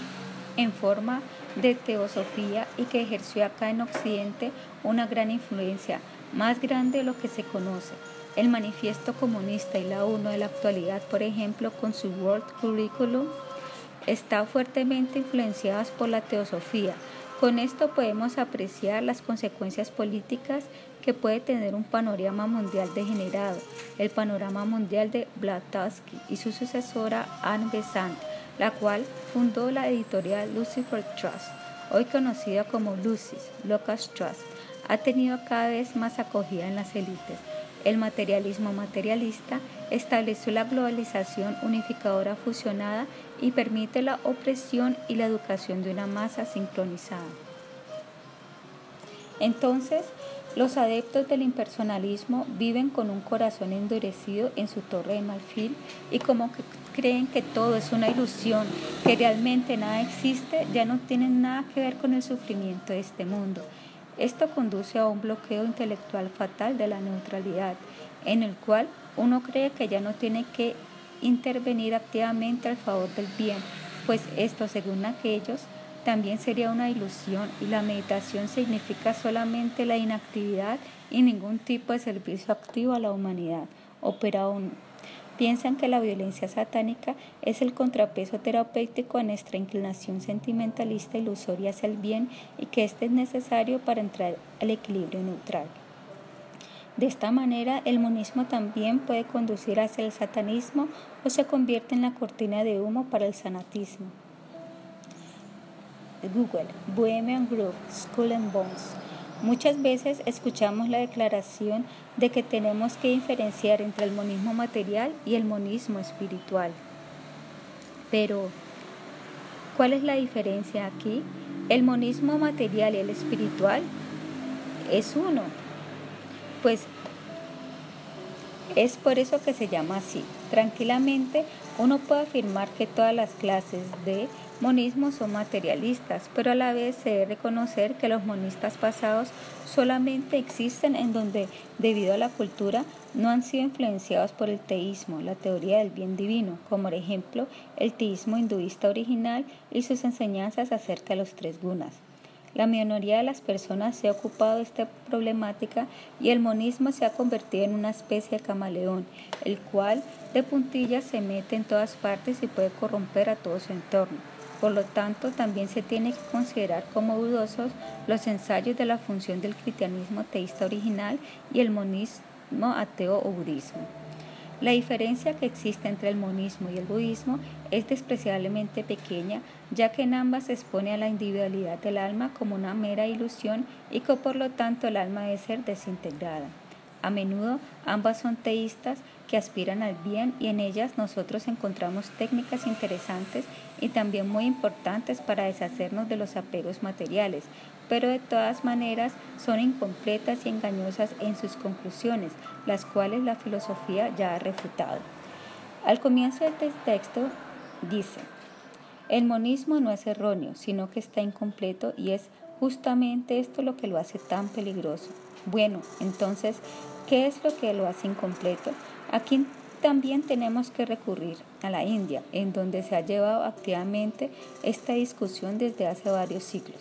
A: en forma de teosofía y que ejerció acá en Occidente una gran influencia, más grande de lo que se conoce. El manifiesto comunista y la UNO de la actualidad, por ejemplo, con su World Curriculum, está fuertemente influenciadas por la teosofía. Con esto podemos apreciar las consecuencias políticas que puede tener un panorama mundial degenerado, el panorama mundial de Blavatsky y su sucesora Anne Besant, la cual fundó la editorial Lucifer Trust, hoy conocida como Lucis, Locust Trust, ha tenido cada vez más acogida en las élites. El materialismo materialista estableció la globalización unificadora fusionada y permite la opresión y la educación de una masa sincronizada. Entonces, los adeptos del impersonalismo viven con un corazón endurecido en su torre de marfil y como que creen que todo es una ilusión, que realmente nada existe, ya no tienen nada que ver con el sufrimiento de este mundo. Esto conduce a un bloqueo intelectual fatal de la neutralidad, en el cual uno cree que ya no tiene que intervenir activamente al favor del bien, pues esto, según aquellos, también sería una ilusión y la meditación significa solamente la inactividad y ningún tipo de servicio activo a la humanidad. Opera un piensan que la violencia satánica es el contrapeso terapéutico a nuestra inclinación sentimentalista ilusoria hacia el bien y que este es necesario para entrar al equilibrio neutral. De esta manera, el monismo también puede conducir hacia el satanismo o se convierte en la cortina de humo para el sanatismo. Google, Bohemian Grove, Skull and Bones. Muchas veces escuchamos la declaración de que tenemos que diferenciar entre el monismo material y el monismo espiritual. Pero, ¿cuál es la diferencia aquí? El monismo material y el espiritual es uno. Pues es por eso que se llama así. Tranquilamente uno puede afirmar que todas las clases de monismos son materialistas, pero a la vez se debe reconocer que los monistas pasados solamente existen en donde, debido a la cultura, no han sido influenciados por el teísmo, la teoría del bien divino, como por ejemplo el teísmo hinduista original y sus enseñanzas acerca de los tres gunas. La minoría de las personas se ha ocupado de esta problemática y el monismo se ha convertido en una especie de camaleón, el cual de puntillas se mete en todas partes y puede corromper a todo su entorno. Por lo tanto, también se tiene que considerar como dudosos los ensayos de la función del cristianismo teísta original y el monismo ateo o budismo. La diferencia que existe entre el monismo y el budismo es despreciablemente pequeña, ya que en ambas se expone a la individualidad del alma como una mera ilusión y que por lo tanto el alma debe ser desintegrada. A menudo ambas son teístas que aspiran al bien y en ellas nosotros encontramos técnicas interesantes y también muy importantes para deshacernos de los apegos materiales, pero de todas maneras son incompletas y engañosas en sus conclusiones, las cuales la filosofía ya ha refutado. Al comienzo del texto dice, el monismo no es erróneo, sino que está incompleto y es justamente esto lo que lo hace tan peligroso. Bueno, entonces, ¿qué es lo que lo hace incompleto? Aquí también tenemos que recurrir a la India, en donde se ha llevado activamente esta discusión desde hace varios siglos.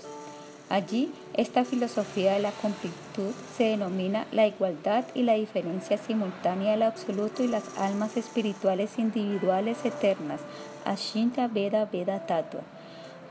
A: Allí, esta filosofía de la completud se denomina la igualdad y la diferencia simultánea del absoluto y las almas espirituales individuales eternas, Ashinta Veda Veda Tatua.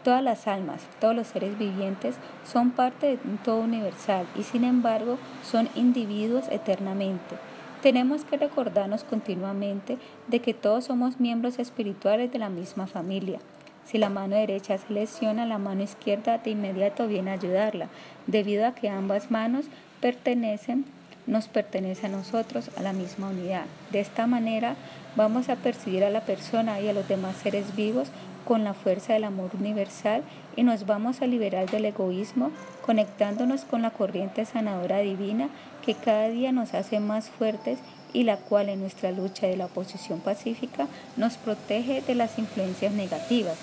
A: Todas las almas, todos los seres vivientes son parte de un todo universal y sin embargo son individuos eternamente. Tenemos que recordarnos continuamente de que todos somos miembros espirituales de la misma familia. Si la mano derecha se lesiona, la mano izquierda de inmediato viene a ayudarla, debido a que ambas manos pertenecen, nos pertenece a nosotros, a la misma unidad. De esta manera vamos a percibir a la persona y a los demás seres vivos con la fuerza del amor universal y nos vamos a liberar del egoísmo, conectándonos con la corriente sanadora divina que cada día nos hace más fuertes y la cual en nuestra lucha de la oposición pacífica nos protege de las influencias negativas.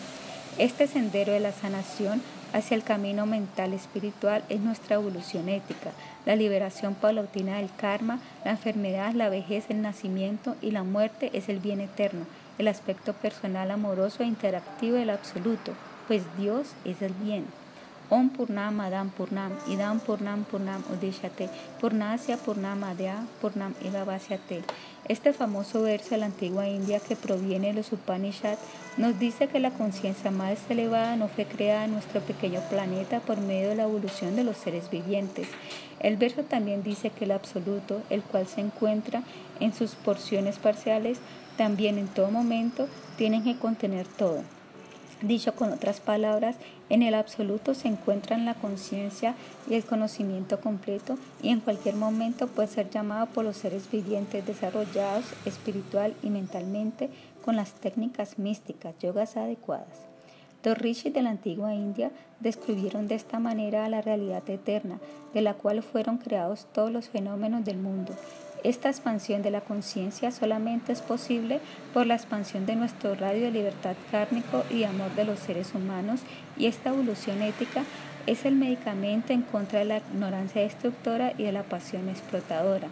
A: Este sendero de la sanación hacia el camino mental espiritual es nuestra evolución ética, la liberación paulatina del karma, la enfermedad, la vejez, el nacimiento y la muerte es el bien eterno, el aspecto personal, amoroso e interactivo del absoluto, pues Dios es el bien. Om Purnam Adam Purnam Idam Purnam Purnam Udeshate Purnasya Purnam Adya Purnam Egavasyate. Este famoso verso de la antigua India que proviene de los Upanishads nos dice que la conciencia más elevada no fue creada en nuestro pequeño planeta por medio de la evolución de los seres vivientes. El verso también dice que el absoluto, el cual se encuentra en sus porciones parciales, también en todo momento tienen que contener todo. Dicho con otras palabras, en el absoluto se encuentran la conciencia y el conocimiento completo y en cualquier momento puede ser llamado por los seres vivientes desarrollados espiritual y mentalmente con las técnicas místicas, yogas adecuadas. Los rishis de la antigua India describieron de esta manera la realidad eterna, de la cual fueron creados todos los fenómenos del mundo, esta expansión de la conciencia solamente es posible por la expansión de nuestro radio de libertad kármico y amor de los seres humanos y esta evolución ética es el medicamento en contra de la ignorancia destructora y de la pasión explotadora.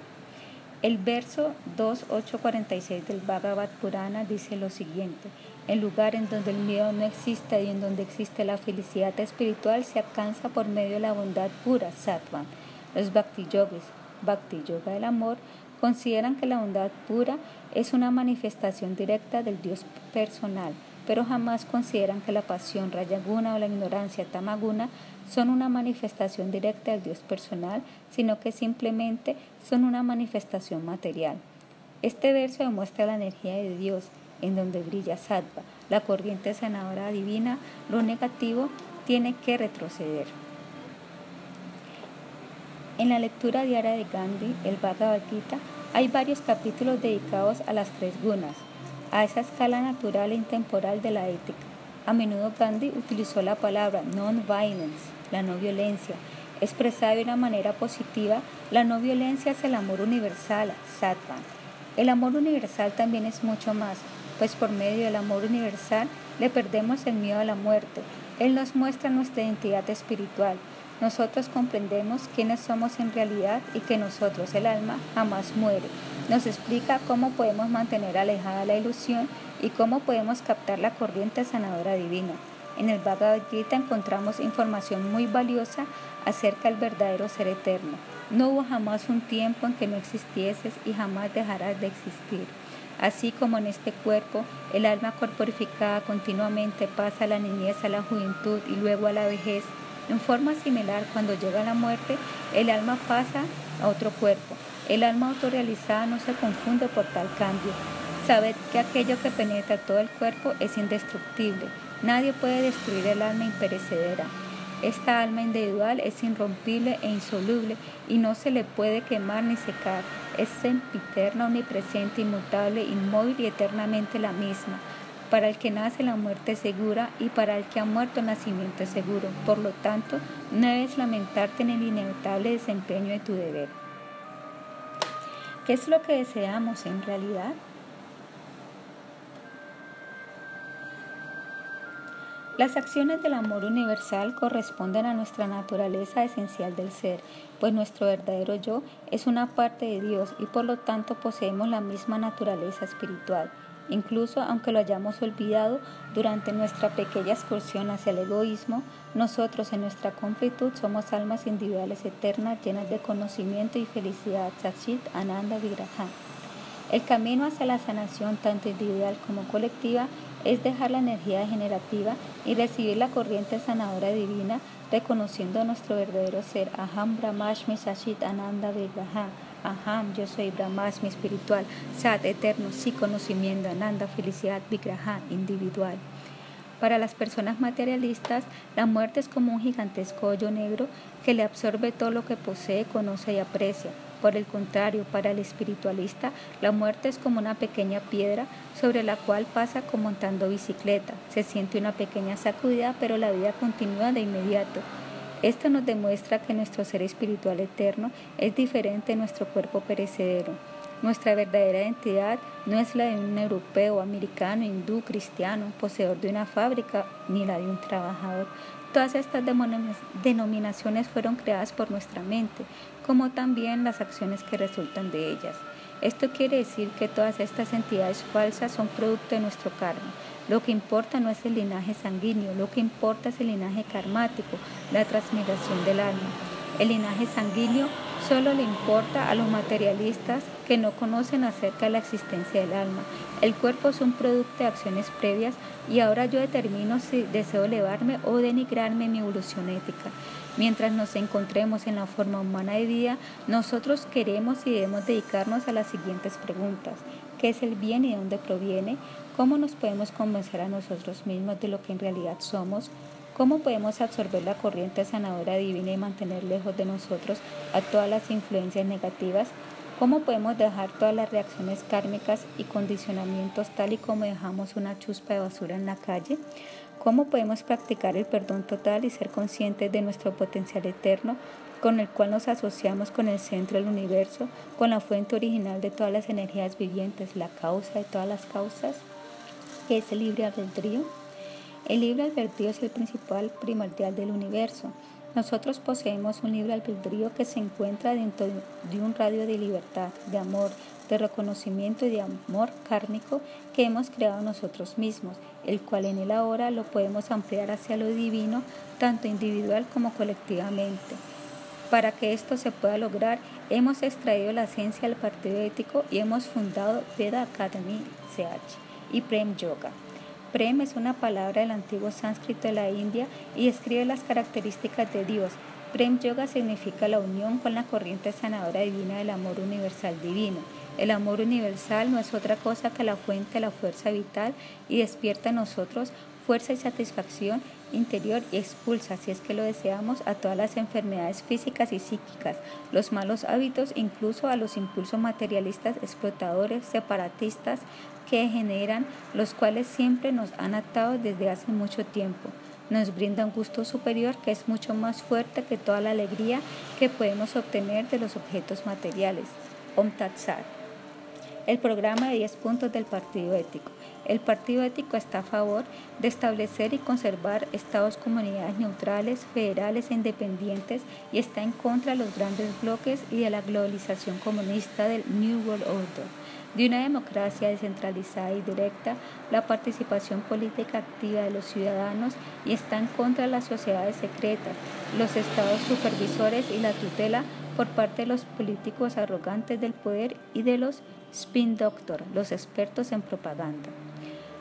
A: El verso 2.846 del Bhagavad Purana dice lo siguiente, el lugar en donde el miedo no existe y en donde existe la felicidad espiritual se alcanza por medio de la bondad pura, sattva. Los bhakti yogis, bhakti yoga del amor, consideran que la bondad pura es una manifestación directa del Dios personal, pero jamás consideran que la pasión rayaguna o la ignorancia tamaguna son una manifestación directa del Dios personal, sino que simplemente son una manifestación material. Este verso demuestra la energía de Dios, en donde brilla sattva, la corriente sanadora divina, lo negativo tiene que retroceder. En la lectura diaria de Gandhi, el Bhagavad Gita, hay varios capítulos dedicados a las tres gunas, a esa escala natural e intemporal de la ética. A menudo Gandhi utilizó la palabra non-violence, la no violencia. Expresada de una manera positiva, la no violencia es el amor universal, sattva. El amor universal también es mucho más, pues por medio del amor universal le perdemos el miedo a la muerte. Él nos muestra nuestra identidad espiritual, nosotros comprendemos quiénes somos en realidad y que nosotros, el alma, jamás muere. Nos explica cómo podemos mantener alejada la ilusión y cómo podemos captar la corriente sanadora divina. En el Bhagavad Gita encontramos información muy valiosa acerca del verdadero ser eterno. No hubo jamás un tiempo en que no existieses y jamás dejarás de existir. Así como en este cuerpo, el alma corporificada continuamente pasa a la niñez, a la juventud y luego a la vejez, en forma similar, cuando llega la muerte, el alma pasa a otro cuerpo. El alma autorrealizada no se confunde por tal cambio. Sabed que aquello que penetra todo el cuerpo es indestructible. Nadie puede destruir el alma imperecedera. Esta alma individual es irrompible e insoluble y no se le puede quemar ni secar. Es sempiterna, omnipresente, inmutable, inmóvil y eternamente la misma. Para el que nace la muerte es segura y para el que ha muerto nacimiento es seguro. Por lo tanto, no debes lamentarte en el inevitable desempeño de tu deber. ¿Qué es lo que deseamos en realidad? Las acciones del amor universal corresponden a nuestra naturaleza esencial del ser, pues nuestro verdadero yo es una parte de Dios y por lo tanto poseemos la misma naturaleza espiritual. Incluso aunque lo hayamos olvidado durante nuestra pequeña excursión hacia el egoísmo, nosotros en nuestra completud somos almas individuales eternas llenas de conocimiento y felicidad. Sachit Ananda Vigraha. El camino hacia la sanación tanto individual como colectiva es dejar la energía degenerativa y recibir la corriente sanadora divina, reconociendo nuestro verdadero ser. Aham Brahmashmi Sachit Ananda Vigraha. Aham, yo soy Brahmasmi espiritual, Sat eterno, sí conocimiento, Ananda, felicidad, Vigraha, individual. Para las personas materialistas, la muerte es como un gigantesco hoyo negro que le absorbe todo lo que posee, conoce y aprecia. Por el contrario, para el espiritualista, la muerte es como una pequeña piedra sobre la cual pasa como montando bicicleta. Se siente una pequeña sacudida, pero la vida continúa de inmediato. Esto nos demuestra que nuestro ser espiritual eterno es diferente de nuestro cuerpo perecedero. Nuestra verdadera identidad no es la de un europeo, americano, hindú, cristiano, poseedor de una fábrica, ni la de un trabajador. Todas estas denominaciones fueron creadas por nuestra mente, como también las acciones que resultan de ellas. Esto quiere decir que todas estas entidades falsas son producto de nuestro karma. Lo que importa no es el linaje sanguíneo, lo que importa es el linaje karmático, la transmigración del alma. El linaje sanguíneo solo le importa a los materialistas que no conocen acerca de la existencia del alma. El cuerpo es un producto de acciones previas y ahora yo determino si deseo elevarme o denigrarme en mi evolución ética. Mientras nos encontremos en la forma humana de vida, nosotros queremos y debemos dedicarnos a las siguientes preguntas. ¿Qué es el bien y de dónde proviene? ¿Cómo nos podemos convencer a nosotros mismos de lo que en realidad somos? ¿Cómo podemos absorber la corriente sanadora divina y mantener lejos de nosotros a todas las influencias negativas? ¿Cómo podemos dejar todas las reacciones kármicas y condicionamientos tal y como dejamos una chuspa de basura en la calle? ¿Cómo podemos practicar el perdón total y ser conscientes de nuestro potencial eterno con el cual nos asociamos con el centro del universo, con la fuente original de todas las energías vivientes, la causa de todas las causas? ¿Qué es el libre albedrío? El libre albedrío es el principal primordial del universo. Nosotros poseemos un libre albedrío que se encuentra dentro de un radio de libertad, de amor, de reconocimiento y de amor kármico que hemos creado nosotros mismos, el cual en el ahora lo podemos ampliar hacia lo divino, tanto individual como colectivamente. Para que esto se pueda lograr, hemos extraído la ciencia del partido ético y hemos fundado Veda Academy CH y Prem Yoga. Prem es una palabra del antiguo sánscrito de la India y describe las características de Dios. Prem Yoga significa la unión con la corriente sanadora divina del amor universal divino. El amor universal no es otra cosa que la fuente de la fuerza vital y despierta en nosotros fuerza y satisfacción interior y expulsa, si es que lo deseamos, a todas las enfermedades físicas y psíquicas, los malos hábitos, incluso a los impulsos materialistas explotadores, separatistas, que generan, los cuales siempre nos han atado desde hace mucho tiempo. Nos brinda un gusto superior que es mucho más fuerte que toda la alegría que podemos obtener de los objetos materiales. Om Tat El programa de 10 puntos del Partido Ético. El Partido Ético está a favor de establecer y conservar estados comunidades neutrales, federales e independientes y está en contra de los grandes bloques y de la globalización comunista del New World Order. De una democracia descentralizada y directa, la participación política activa de los ciudadanos y está en contra de las sociedades secretas, los estados supervisores y la tutela por parte de los políticos arrogantes del poder y de los spin doctor, los expertos en propaganda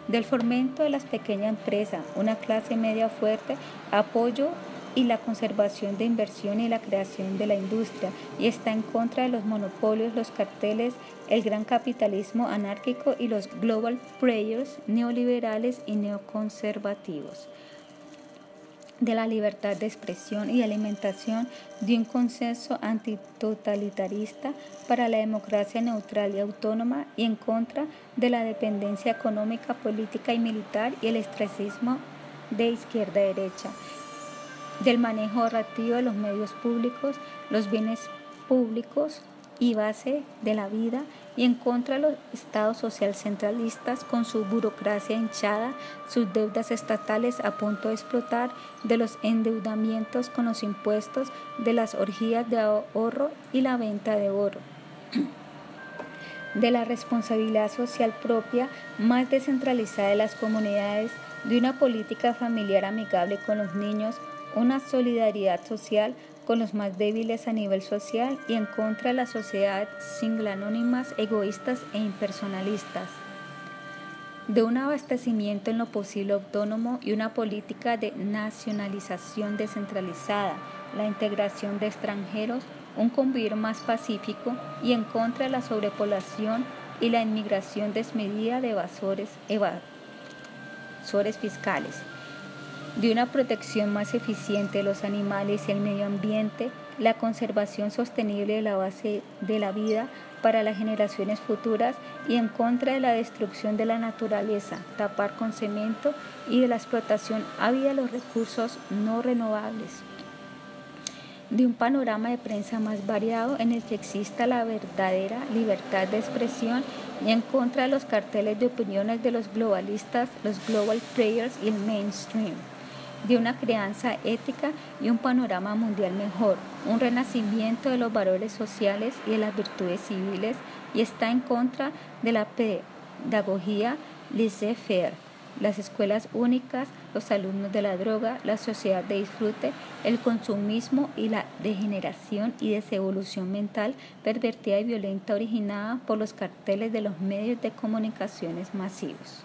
A: del fomento de las pequeñas empresas, una clase media fuerte, apoyo y la conservación de inversión y la creación de la industria y está en contra de los monopolios, los carteles, el gran capitalismo anárquico y los global players neoliberales y neoconservativos. De la libertad de expresión y alimentación de un consenso antitotalitarista para la democracia neutral y autónoma y en contra de la dependencia económica, política y militar y el estresismo de izquierda-derecha, del manejo ahorrativo de los medios públicos, los bienes públicos, y base de la vida y en contra de los estados social centralistas con su burocracia hinchada, sus deudas estatales a punto de explotar, de los endeudamientos con los impuestos, de las orgías de ahorro y la venta de oro. De la responsabilidad social propia más descentralizada de las comunidades, de una política familiar amigable con los niños, una solidaridad social con los más débiles a nivel social y en contra de la sociedad single anónimas, egoístas e impersonalistas. De un abastecimiento en lo posible autónomo y una política de nacionalización descentralizada, la integración de extranjeros, un convivir más pacífico y en contra de la sobrepoblación y la inmigración desmedida de evasores, evasores fiscales de una protección más eficiente de los animales y el medio ambiente, la conservación sostenible de la base de la vida para las generaciones futuras y en contra de la destrucción de la naturaleza, tapar con cemento y de la explotación ávida de los recursos no renovables. De un panorama de prensa más variado en el que exista la verdadera libertad de expresión y en contra de los carteles de opiniones de los globalistas, los global players y el mainstream de una crianza ética y un panorama mundial mejor, un renacimiento de los valores sociales y de las virtudes civiles y está en contra de la pedagogía laissez-faire, las escuelas únicas, los alumnos de la droga, la sociedad de disfrute, el consumismo y la degeneración y desevolución mental pervertida y violenta originada por los carteles de los medios de comunicaciones masivos.